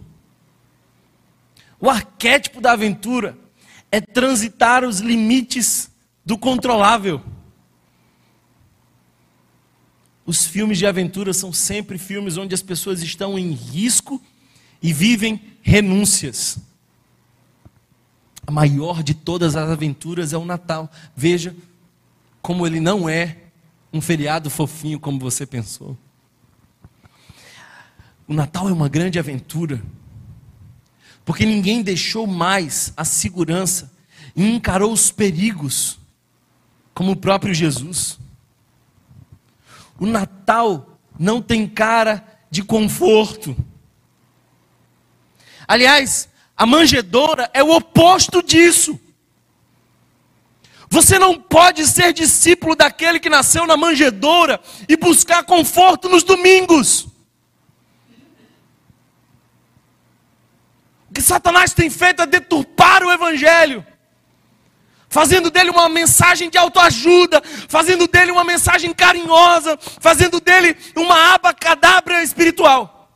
O arquétipo da aventura é transitar os limites do controlável. Os filmes de aventura são sempre filmes onde as pessoas estão em risco e vivem renúncias. A maior de todas as aventuras é o Natal. Veja como ele não é um feriado fofinho como você pensou. O Natal é uma grande aventura, porque ninguém deixou mais a segurança e encarou os perigos como o próprio Jesus. O Natal não tem cara de conforto. Aliás, a manjedoura é o oposto disso. Você não pode ser discípulo daquele que nasceu na manjedoura e buscar conforto nos domingos. Que Satanás tem feito é deturpar o Evangelho, fazendo dele uma mensagem de autoajuda, fazendo dele uma mensagem carinhosa, fazendo dele uma abacadabra espiritual.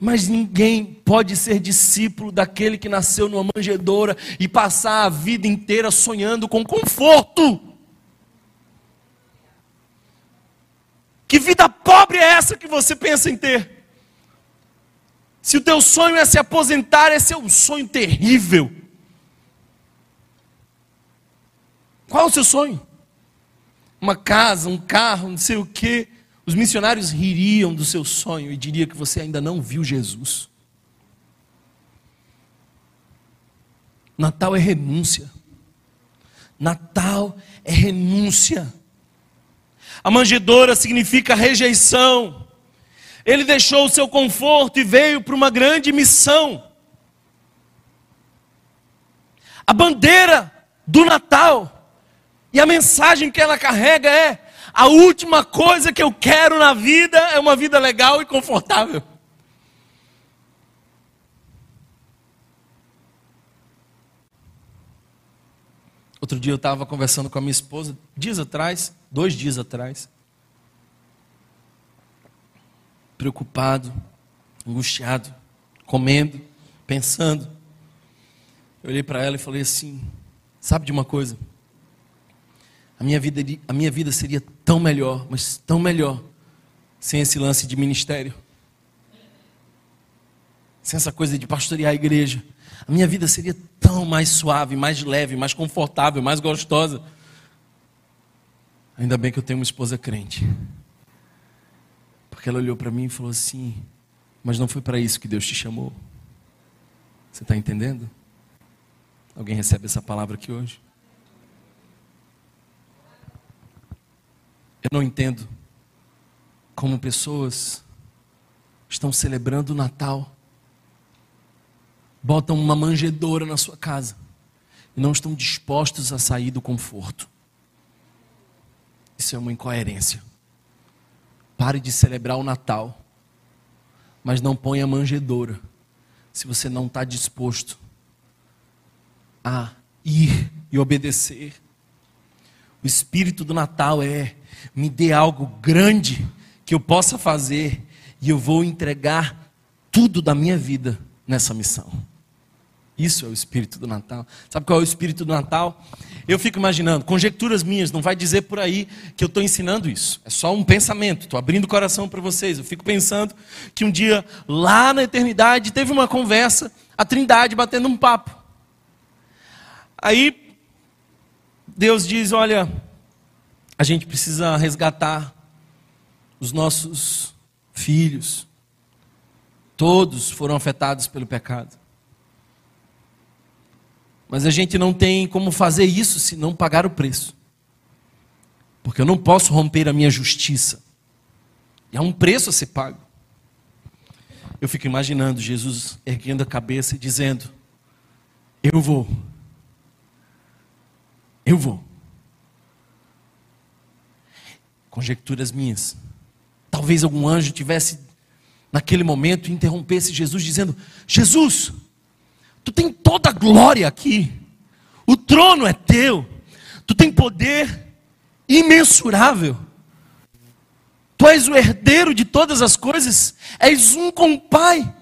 Mas ninguém pode ser discípulo daquele que nasceu numa manjedoura e passar a vida inteira sonhando com conforto. Que vida pobre é essa que você pensa em ter? Se o teu sonho é se aposentar, esse é um sonho terrível. Qual é o seu sonho? Uma casa, um carro, não sei o quê. Os missionários ririam do seu sonho e diriam que você ainda não viu Jesus. Natal é renúncia. Natal é renúncia. A manjedoura significa rejeição. Ele deixou o seu conforto e veio para uma grande missão. A bandeira do Natal e a mensagem que ela carrega é: a última coisa que eu quero na vida é uma vida legal e confortável. Outro dia eu estava conversando com a minha esposa, dias atrás, dois dias atrás, preocupado, angustiado, comendo, pensando. Eu olhei para ela e falei assim: sabe de uma coisa? A minha, vida, a minha vida seria tão melhor, mas tão melhor, sem esse lance de ministério. Sem essa coisa de pastorear a igreja. A minha vida seria tão mais suave, mais leve, mais confortável, mais gostosa. Ainda bem que eu tenho uma esposa crente. Porque ela olhou para mim e falou assim: Mas não foi para isso que Deus te chamou. Você está entendendo? Alguém recebe essa palavra aqui hoje? Eu não entendo como pessoas estão celebrando o Natal, botam uma manjedoura na sua casa e não estão dispostos a sair do conforto. Isso é uma incoerência. Pare de celebrar o Natal, mas não ponha manjedoura se você não está disposto a ir e obedecer. O espírito do Natal é me dê algo grande que eu possa fazer e eu vou entregar tudo da minha vida nessa missão. Isso é o espírito do Natal. Sabe qual é o espírito do Natal? Eu fico imaginando, conjecturas minhas, não vai dizer por aí que eu estou ensinando isso. É só um pensamento, estou abrindo o coração para vocês. Eu fico pensando que um dia, lá na eternidade, teve uma conversa, a trindade batendo um papo. Aí, Deus diz: Olha, a gente precisa resgatar os nossos filhos. Todos foram afetados pelo pecado. Mas a gente não tem como fazer isso se não pagar o preço. Porque eu não posso romper a minha justiça. E há um preço a ser pago. Eu fico imaginando Jesus erguendo a cabeça e dizendo: Eu vou. Eu vou. Conjecturas minhas. Talvez algum anjo tivesse, naquele momento, interrompesse Jesus, dizendo: Jesus, tu tem toda a glória aqui, o trono é teu, tu tem poder imensurável. Tu és o herdeiro de todas as coisas, és um com o Pai.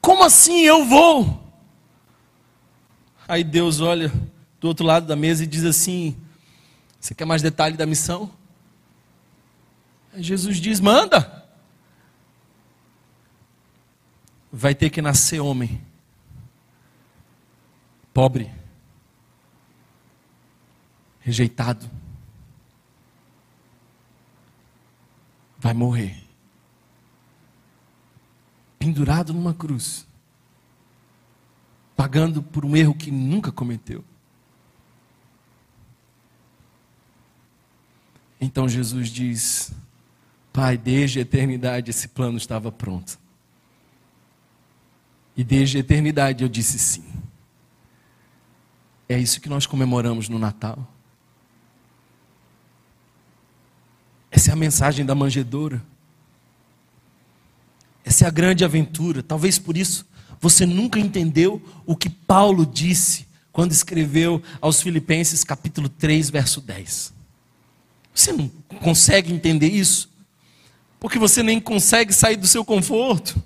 Como assim eu vou? Aí Deus olha do outro lado da mesa e diz assim: Você quer mais detalhe da missão? Aí Jesus diz: Manda. Vai ter que nascer homem, pobre, rejeitado vai morrer. Pendurado numa cruz. Pagando por um erro que nunca cometeu. Então Jesus diz: Pai, desde a eternidade esse plano estava pronto. E desde a eternidade eu disse sim. É isso que nós comemoramos no Natal. Essa é a mensagem da manjedoura. Essa é a grande aventura. Talvez por isso você nunca entendeu o que Paulo disse quando escreveu aos Filipenses capítulo 3, verso 10. Você não consegue entender isso? Porque você nem consegue sair do seu conforto.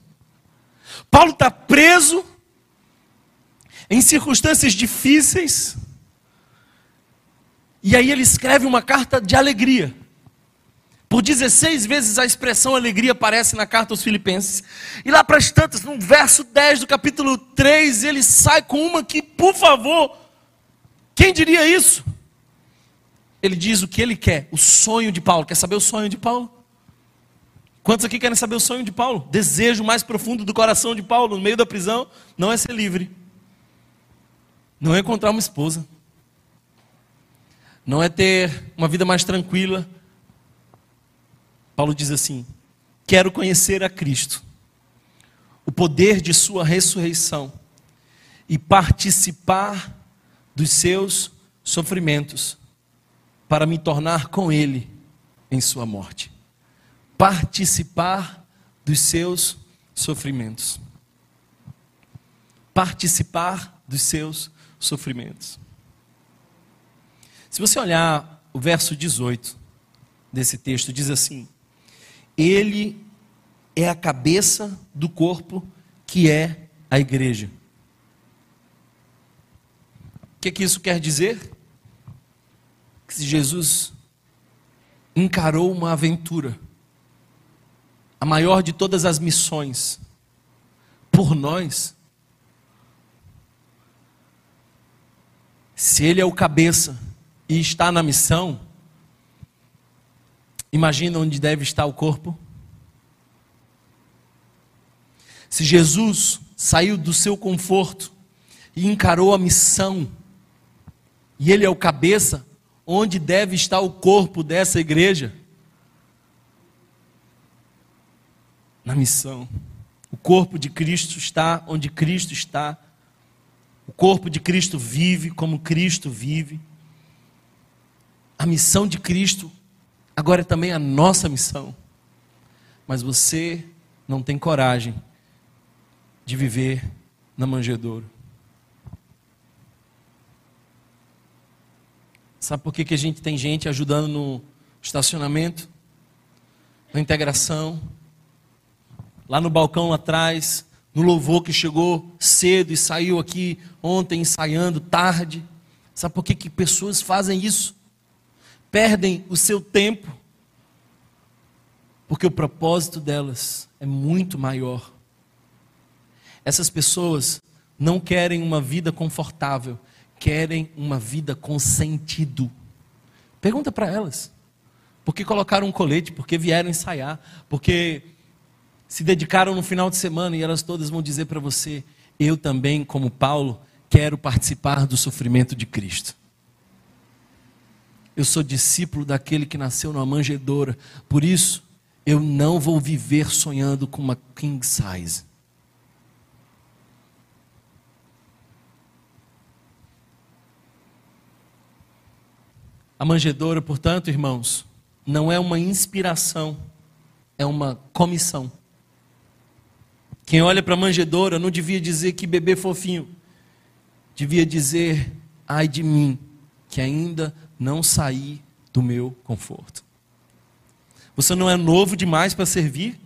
Paulo está preso em circunstâncias difíceis. E aí ele escreve uma carta de alegria. Por 16 vezes a expressão alegria aparece na carta aos Filipenses. E lá para as tantas, no verso 10 do capítulo 3, ele sai com uma que, por favor, quem diria isso? Ele diz o que ele quer, o sonho de Paulo. Quer saber o sonho de Paulo? Quantos aqui querem saber o sonho de Paulo? Desejo mais profundo do coração de Paulo no meio da prisão não é ser livre, não é encontrar uma esposa, não é ter uma vida mais tranquila, Paulo diz assim: Quero conhecer a Cristo, o poder de Sua ressurreição e participar dos seus sofrimentos, para me tornar com Ele em Sua morte. Participar dos seus sofrimentos. Participar dos seus sofrimentos. Se você olhar o verso 18 desse texto, diz assim: ele é a cabeça do corpo que é a igreja. O que, que isso quer dizer? Que Jesus encarou uma aventura, a maior de todas as missões, por nós, se Ele é o cabeça e está na missão, Imagina onde deve estar o corpo? Se Jesus saiu do seu conforto e encarou a missão, e ele é o cabeça, onde deve estar o corpo dessa igreja? Na missão. O corpo de Cristo está onde Cristo está. O corpo de Cristo vive como Cristo vive. A missão de Cristo Agora é também a nossa missão. Mas você não tem coragem de viver na manjedoura. Sabe por que, que a gente tem gente ajudando no estacionamento, na integração, lá no balcão atrás, no louvor que chegou cedo e saiu aqui ontem ensaiando tarde? Sabe por que, que pessoas fazem isso? perdem o seu tempo, porque o propósito delas é muito maior. Essas pessoas não querem uma vida confortável, querem uma vida com sentido. Pergunta para elas. Por que colocaram um colete? Por que vieram ensaiar? Porque se dedicaram no final de semana e elas todas vão dizer para você: eu também, como Paulo, quero participar do sofrimento de Cristo. Eu sou discípulo daquele que nasceu numa manjedoura. Por isso, eu não vou viver sonhando com uma king size. A manjedoura, portanto, irmãos, não é uma inspiração, é uma comissão. Quem olha para a manjedoura não devia dizer que bebê fofinho, devia dizer, ai de mim, que ainda não saí do meu conforto. Você não é novo demais para servir,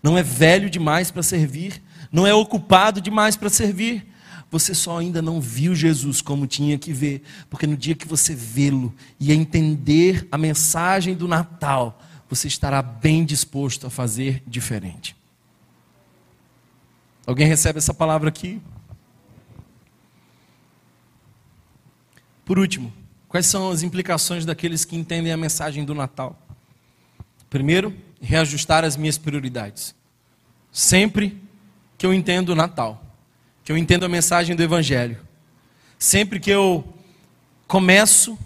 não é velho demais para servir, não é ocupado demais para servir. Você só ainda não viu Jesus como tinha que ver, porque no dia que você vê-lo e entender a mensagem do Natal, você estará bem disposto a fazer diferente. Alguém recebe essa palavra aqui? Por último, quais são as implicações daqueles que entendem a mensagem do Natal? Primeiro, reajustar as minhas prioridades. Sempre que eu entendo o Natal, que eu entendo a mensagem do Evangelho, sempre que eu começo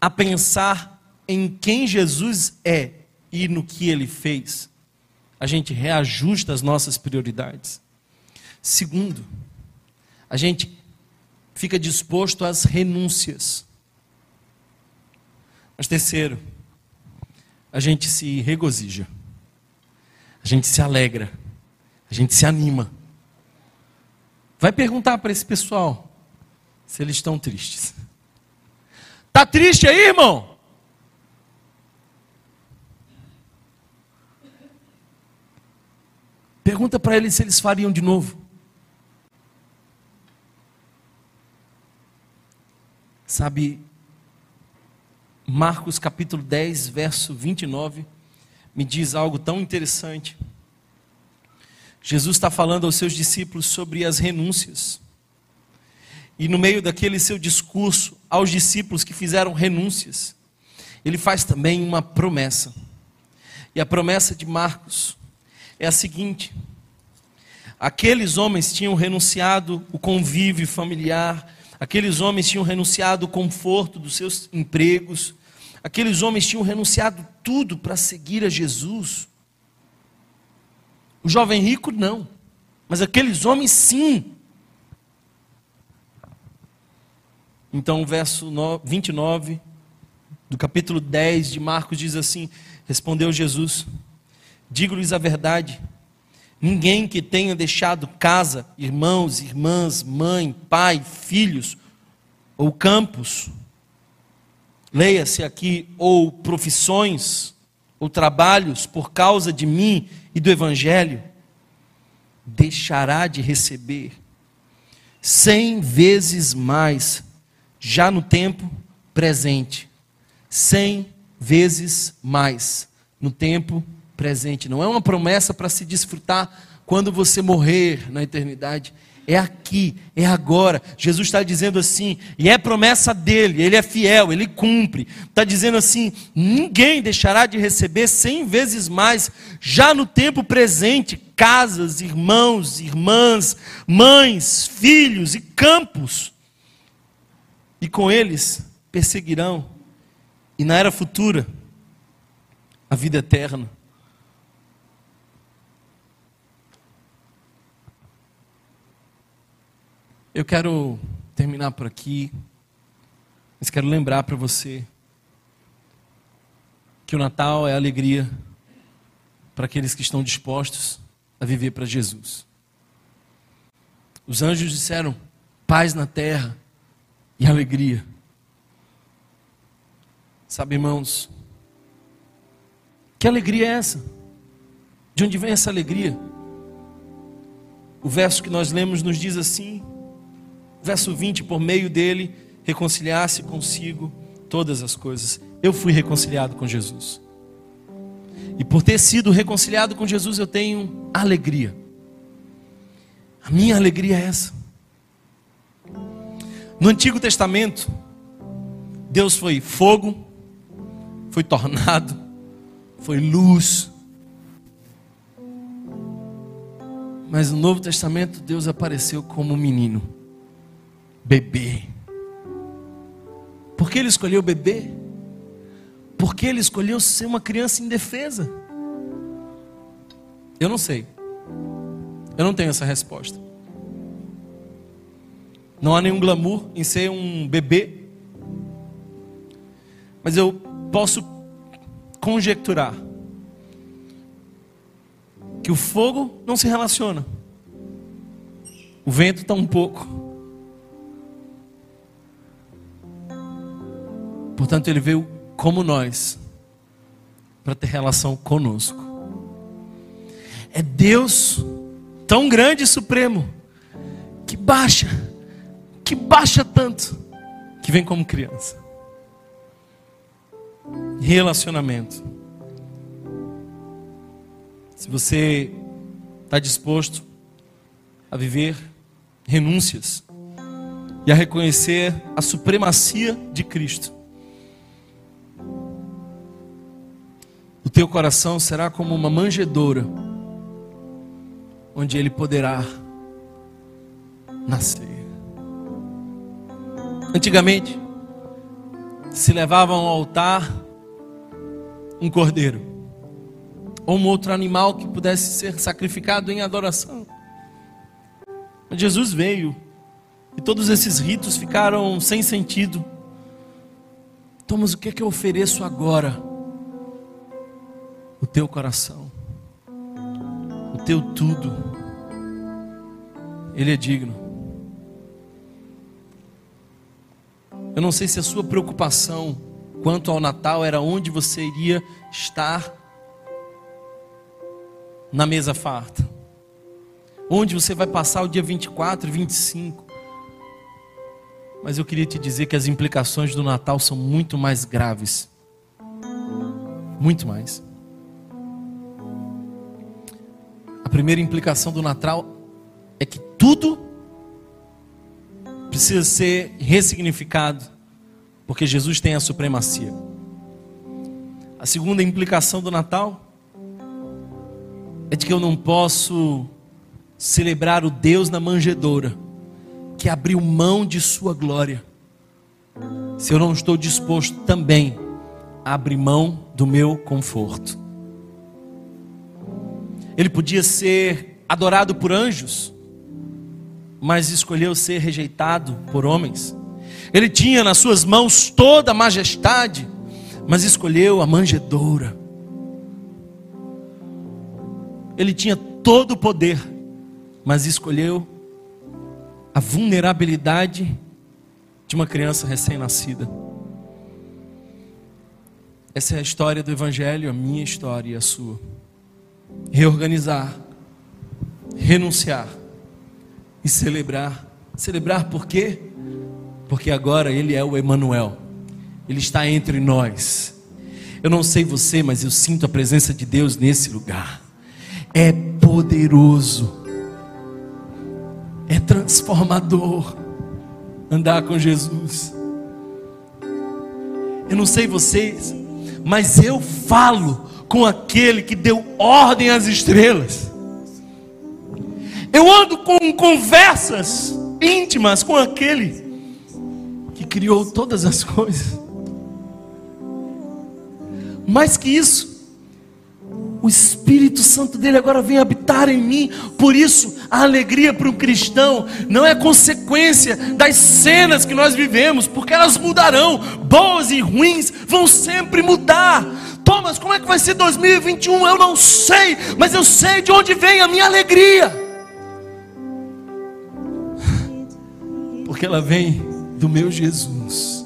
a pensar em quem Jesus é e no que ele fez, a gente reajusta as nossas prioridades. Segundo, a gente fica disposto às renúncias. Mas terceiro, a gente se regozija, a gente se alegra, a gente se anima. Vai perguntar para esse pessoal se eles estão tristes. Tá triste aí, irmão? Pergunta para eles se eles fariam de novo. Sabe, Marcos capítulo 10, verso 29, me diz algo tão interessante. Jesus está falando aos seus discípulos sobre as renúncias. E no meio daquele seu discurso aos discípulos que fizeram renúncias, ele faz também uma promessa. E a promessa de Marcos é a seguinte: aqueles homens tinham renunciado o convívio familiar, aqueles homens tinham renunciado o conforto dos seus empregos, Aqueles homens tinham renunciado tudo para seguir a Jesus. O jovem rico não, mas aqueles homens sim. Então, o verso 29 do capítulo 10 de Marcos diz assim: Respondeu Jesus: Digo-lhes a verdade, ninguém que tenha deixado casa, irmãos, irmãs, mãe, pai, filhos ou campos, leia-se aqui, ou profissões, ou trabalhos por causa de mim e do Evangelho, deixará de receber cem vezes mais, já no tempo presente. Cem vezes mais no tempo presente. Não é uma promessa para se desfrutar quando você morrer na eternidade é aqui, é agora. Jesus está dizendo assim, e é promessa dele, ele é fiel, ele cumpre. Está dizendo assim: ninguém deixará de receber cem vezes mais, já no tempo presente, casas, irmãos, irmãs, mães, filhos e campos. E com eles perseguirão, e na era futura, a vida eterna. Eu quero terminar por aqui, mas quero lembrar para você que o Natal é alegria para aqueles que estão dispostos a viver para Jesus. Os anjos disseram: paz na terra e alegria. Sabe, irmãos, que alegria é essa? De onde vem essa alegria? O verso que nós lemos nos diz assim: Verso 20: Por meio dele reconciliasse consigo todas as coisas. Eu fui reconciliado com Jesus. E por ter sido reconciliado com Jesus, eu tenho alegria. A minha alegria é essa. No Antigo Testamento, Deus foi fogo, foi tornado, foi luz. Mas no Novo Testamento, Deus apareceu como um menino bebê. Por que ele escolheu bebê? Por que ele escolheu ser uma criança indefesa? Eu não sei. Eu não tenho essa resposta. Não há nenhum glamour em ser um bebê. Mas eu posso conjecturar que o fogo não se relaciona. O vento está um pouco. Portanto, ele veio como nós para ter relação conosco. É Deus tão grande e supremo que baixa, que baixa tanto, que vem como criança. Relacionamento. Se você está disposto a viver renúncias e a reconhecer a supremacia de Cristo, o teu coração será como uma manjedoura, onde ele poderá nascer. Antigamente, se levavam ao altar um cordeiro ou um outro animal que pudesse ser sacrificado em adoração. Mas Jesus veio e todos esses ritos ficaram sem sentido. Então, mas o que é que eu ofereço agora? O teu coração, o teu tudo. Ele é digno. Eu não sei se a sua preocupação quanto ao Natal era onde você iria estar na mesa farta. Onde você vai passar o dia 24 e 25. Mas eu queria te dizer que as implicações do Natal são muito mais graves. Muito mais. A primeira implicação do Natal é que tudo precisa ser ressignificado, porque Jesus tem a supremacia. A segunda implicação do Natal é de que eu não posso celebrar o Deus na manjedoura, que abriu mão de sua glória, se eu não estou disposto também a abrir mão do meu conforto. Ele podia ser adorado por anjos, mas escolheu ser rejeitado por homens. Ele tinha nas suas mãos toda a majestade, mas escolheu a manjedoura. Ele tinha todo o poder, mas escolheu a vulnerabilidade de uma criança recém-nascida. Essa é a história do Evangelho, a minha história e a sua. Reorganizar, renunciar e celebrar. Celebrar por quê? Porque agora Ele é o Emanuel. Ele está entre nós. Eu não sei você, mas eu sinto a presença de Deus nesse lugar é poderoso, é transformador andar com Jesus. Eu não sei vocês, mas eu falo com aquele que deu ordem às estrelas. Eu ando com conversas íntimas com aquele que criou todas as coisas. Mais que isso, o Espírito Santo dele agora vem habitar em mim. Por isso, a alegria para um cristão não é consequência das cenas que nós vivemos, porque elas mudarão. Boas e ruins vão sempre mudar. Thomas, como é que vai ser 2021? Eu não sei, mas eu sei de onde vem a minha alegria. Porque ela vem do meu Jesus.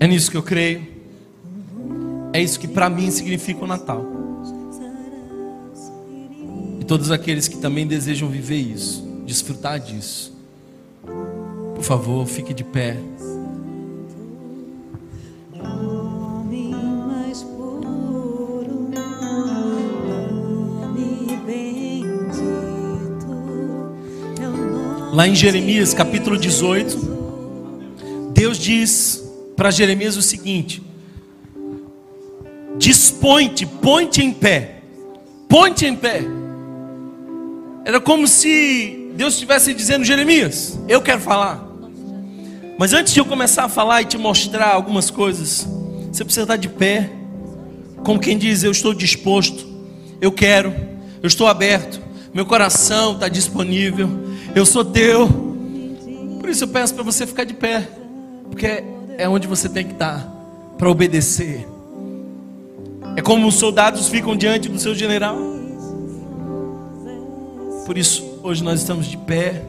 É nisso que eu creio. É isso que para mim significa o Natal. E todos aqueles que também desejam viver isso, desfrutar disso, por favor, fique de pé. Lá em Jeremias capítulo 18, Deus diz para Jeremias o seguinte: Dispõe-te, põe-te em pé. Põe-te em pé. Era como se Deus estivesse dizendo: Jeremias, eu quero falar. Mas antes de eu começar a falar e te mostrar algumas coisas, você precisa estar de pé, como quem diz: Eu estou disposto, eu quero, eu estou aberto, meu coração está disponível, eu sou teu. Por isso eu peço para você ficar de pé, porque é onde você tem que estar para obedecer. É como os soldados ficam diante do seu general. Por isso, hoje nós estamos de pé,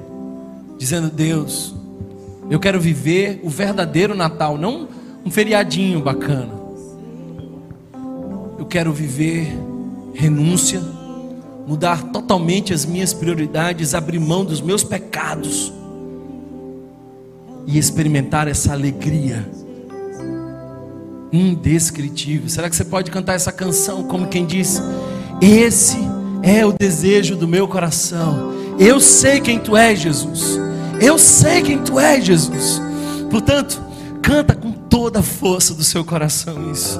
dizendo: Deus, eu quero viver o verdadeiro Natal, não um feriadinho bacana. Eu quero viver renúncia, mudar totalmente as minhas prioridades, abrir mão dos meus pecados e experimentar essa alegria indescritível. Será que você pode cantar essa canção como quem diz: Esse é o desejo do meu coração. Eu sei quem tu és, Jesus. Eu sei quem tu és, Jesus. Portanto, canta com toda a força do seu coração isso.